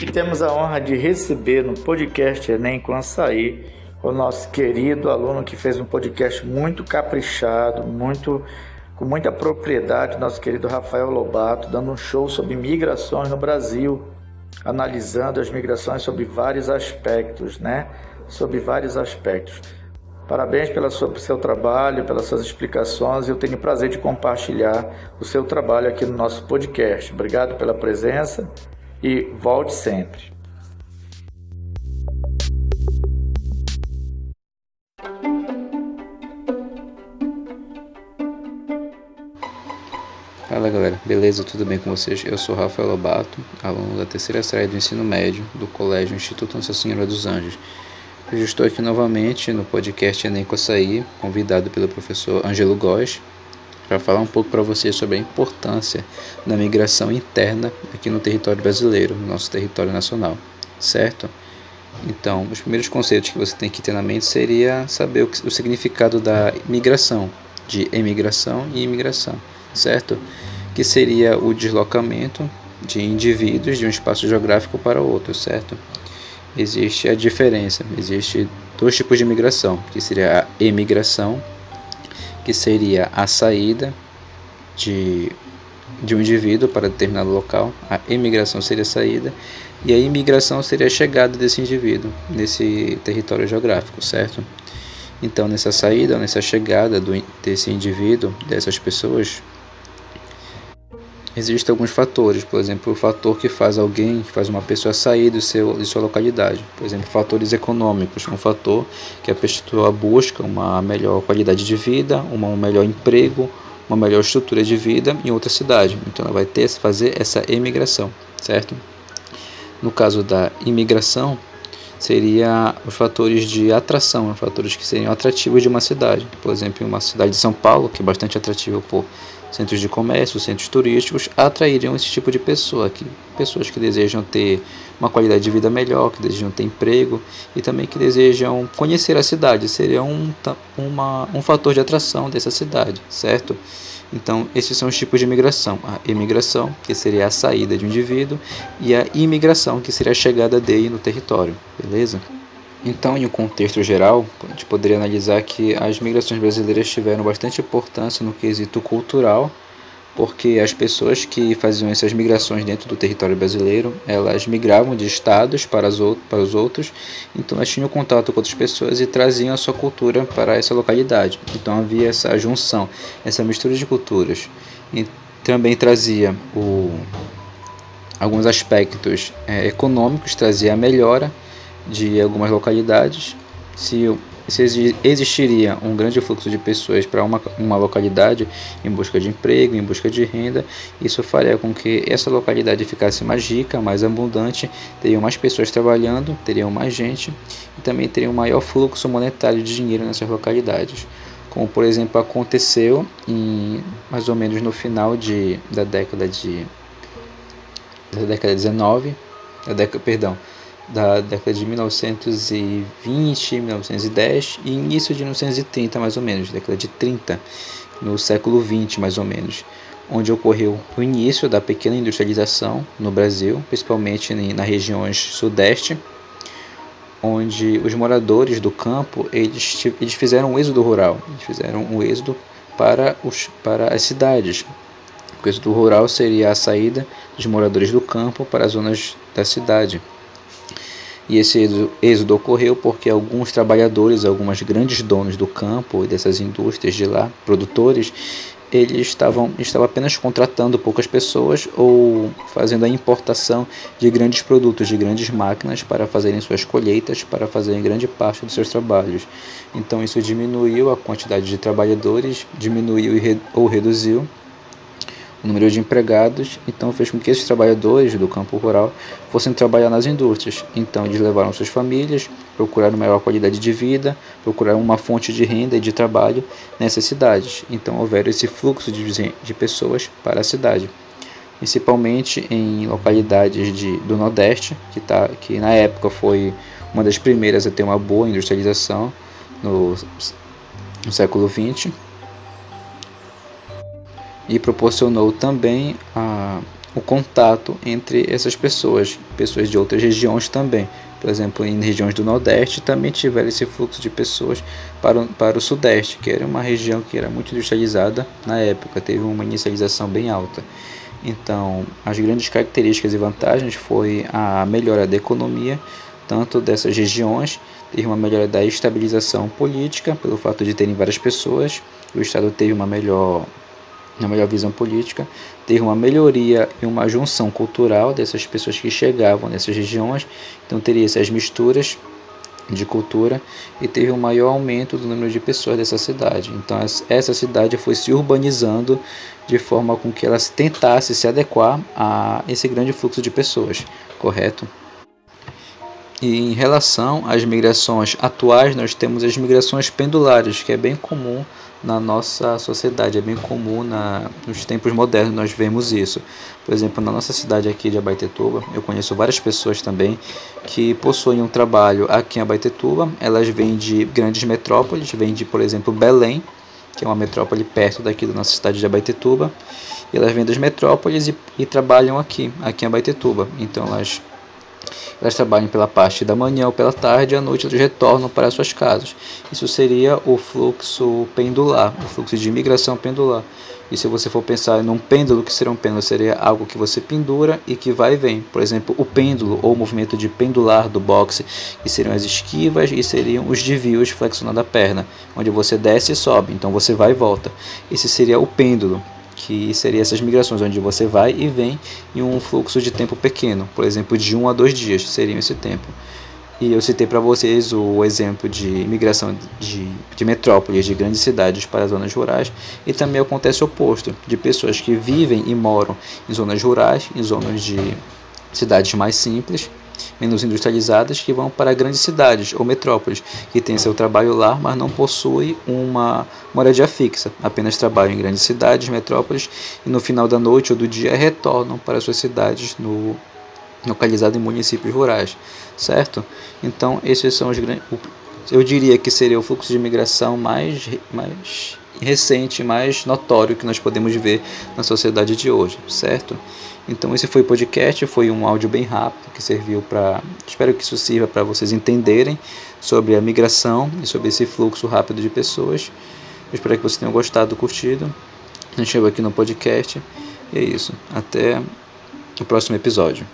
E temos a honra de receber no podcast Enem Açaí o nosso querido aluno que fez um podcast muito caprichado, muito com muita propriedade, nosso querido Rafael Lobato, dando um show sobre migrações no Brasil, analisando as migrações sobre vários aspectos, né? Sobre vários aspectos. Parabéns pelo seu trabalho, pelas suas explicações. Eu tenho o prazer de compartilhar o seu trabalho aqui no nosso podcast. Obrigado pela presença e volte sempre. Fala galera, beleza? Tudo bem com vocês? Eu sou Rafael Lobato, aluno da terceira série do ensino médio do Colégio Instituto Nossa Senhora dos Anjos. Eu estou aqui novamente no podcast Enem Coçaí, convidado pelo professor Angelo Góes, para falar um pouco para vocês sobre a importância da migração interna aqui no território brasileiro, no nosso território nacional, certo? Então, os primeiros conceitos que você tem que ter na mente seria saber o, o significado da migração, de emigração e imigração, certo? Que seria o deslocamento de indivíduos de um espaço geográfico para outro, certo? Existe a diferença, existe dois tipos de migração, que seria a emigração que seria a saída de, de um indivíduo para determinado local, a emigração seria a saída, e a imigração seria a chegada desse indivíduo nesse território geográfico, certo? Então, nessa saída, nessa chegada do, desse indivíduo, dessas pessoas, Existem alguns fatores, por exemplo, o fator que faz alguém, que faz uma pessoa sair do seu, de sua localidade. Por exemplo, fatores econômicos, um fator que a pessoa busca uma melhor qualidade de vida, um melhor emprego, uma melhor estrutura de vida em outra cidade. Então ela vai ter que fazer essa emigração, certo? No caso da imigração, seria os fatores de atração, os fatores que seriam atrativos de uma cidade. Por exemplo, uma cidade de São Paulo, que é bastante atrativa por centros de comércio, centros turísticos, atrairiam esse tipo de pessoa aqui. Pessoas que desejam ter uma qualidade de vida melhor, que desejam ter emprego e também que desejam conhecer a cidade. Seria um, uma, um fator de atração dessa cidade, certo? Então, esses são os tipos de imigração. A imigração, que seria a saída de um indivíduo, e a imigração, que seria a chegada dele no território, beleza? Então, em um contexto geral, a gente poderia analisar que as migrações brasileiras tiveram bastante importância no quesito cultural, porque as pessoas que faziam essas migrações dentro do território brasileiro, elas migravam de estados para, os outros, então elas tinham contato com outras pessoas e traziam a sua cultura para essa localidade. Então havia essa junção, essa mistura de culturas. E também trazia o, alguns aspectos é, econômicos, trazia a melhora de algumas localidades, se, se existiria um grande fluxo de pessoas para uma, uma localidade em busca de emprego, em busca de renda, isso faria com que essa localidade ficasse mais rica, mais abundante, teriam mais pessoas trabalhando, teriam mais gente e também teria um maior fluxo monetário de dinheiro nessas localidades. Como por exemplo aconteceu em mais ou menos no final de, da década de da década 19, da década, perdão, da década de 1920, 1910 e início de 1930 mais ou menos, década de 30, no século 20 mais ou menos, onde ocorreu o início da pequena industrialização no Brasil, principalmente nas regiões sudeste, onde os moradores do campo eles, eles fizeram um êxodo rural, eles fizeram um êxodo para, os, para as cidades. O êxodo rural seria a saída dos moradores do campo para as zonas da cidade. E esse êxodo ocorreu porque alguns trabalhadores, algumas grandes donos do campo e dessas indústrias de lá, produtores, eles estavam, estavam apenas contratando poucas pessoas ou fazendo a importação de grandes produtos, de grandes máquinas para fazerem suas colheitas, para fazerem grande parte dos seus trabalhos. Então isso diminuiu a quantidade de trabalhadores, diminuiu ou reduziu o número de empregados, então fez com que esses trabalhadores do campo rural fossem trabalhar nas indústrias. Então eles levaram suas famílias, procuraram maior qualidade de vida, procuraram uma fonte de renda e de trabalho nessas cidades. Então houveram esse fluxo de, de pessoas para a cidade, principalmente em localidades de, do Nordeste, que, tá, que na época foi uma das primeiras a ter uma boa industrialização no, no século XX e proporcionou também a, o contato entre essas pessoas, pessoas de outras regiões também. Por exemplo, em regiões do Nordeste também tiveram esse fluxo de pessoas para o, para o Sudeste, que era uma região que era muito industrializada na época, teve uma inicialização bem alta. Então, as grandes características e vantagens foi a melhora da economia, tanto dessas regiões, teve uma melhora da estabilização política, pelo fato de terem várias pessoas, o Estado teve uma melhor uma melhor visão política, teve uma melhoria e uma junção cultural dessas pessoas que chegavam nessas regiões, então teria essas misturas de cultura e teve um maior aumento do número de pessoas dessa cidade. Então essa cidade foi se urbanizando de forma com que ela tentasse se adequar a esse grande fluxo de pessoas, correto? E em relação às migrações atuais, nós temos as migrações pendulares, que é bem comum na nossa sociedade, é bem comum na, nos tempos modernos nós vemos isso. Por exemplo, na nossa cidade aqui de Abaetetuba, eu conheço várias pessoas também que possuem um trabalho aqui em Abaetetuba, elas vêm de grandes metrópoles, vêm de, por exemplo, Belém, que é uma metrópole perto daqui da nossa cidade de Abaetetuba, e elas vêm das metrópoles e, e trabalham aqui, aqui em Abaetetuba. Então elas elas trabalham pela parte da manhã ou pela tarde e à noite elas retornam para suas casas. Isso seria o fluxo pendular, o fluxo de imigração pendular. E se você for pensar num pêndulo, que seria um pêndulo? Seria algo que você pendura e que vai e vem. Por exemplo, o pêndulo ou o movimento de pendular do boxe, que seriam as esquivas e seriam os desvios flexionando a perna, onde você desce e sobe, então você vai e volta. Esse seria o pêndulo que seria essas migrações, onde você vai e vem em um fluxo de tempo pequeno, por exemplo, de um a dois dias seria esse tempo. E eu citei para vocês o exemplo de migração de, de metrópoles, de grandes cidades para zonas rurais, e também acontece o oposto, de pessoas que vivem e moram em zonas rurais, em zonas de cidades mais simples, menos industrializadas que vão para grandes cidades ou metrópoles, que têm seu trabalho lá, mas não possuem uma moradia fixa, apenas trabalham em grandes cidades, metrópoles, e no final da noite ou do dia retornam para suas cidades no localizadas em municípios rurais, certo? Então, esses são os grandes eu diria que seria o fluxo de imigração mais, mais recente, mais notório que nós podemos ver na sociedade de hoje, certo? Então esse foi o podcast, foi um áudio bem rápido que serviu para, espero que isso sirva para vocês entenderem sobre a migração e sobre esse fluxo rápido de pessoas. Eu espero que vocês tenham gostado, curtido. A gente chegou aqui no podcast e é isso. Até o próximo episódio.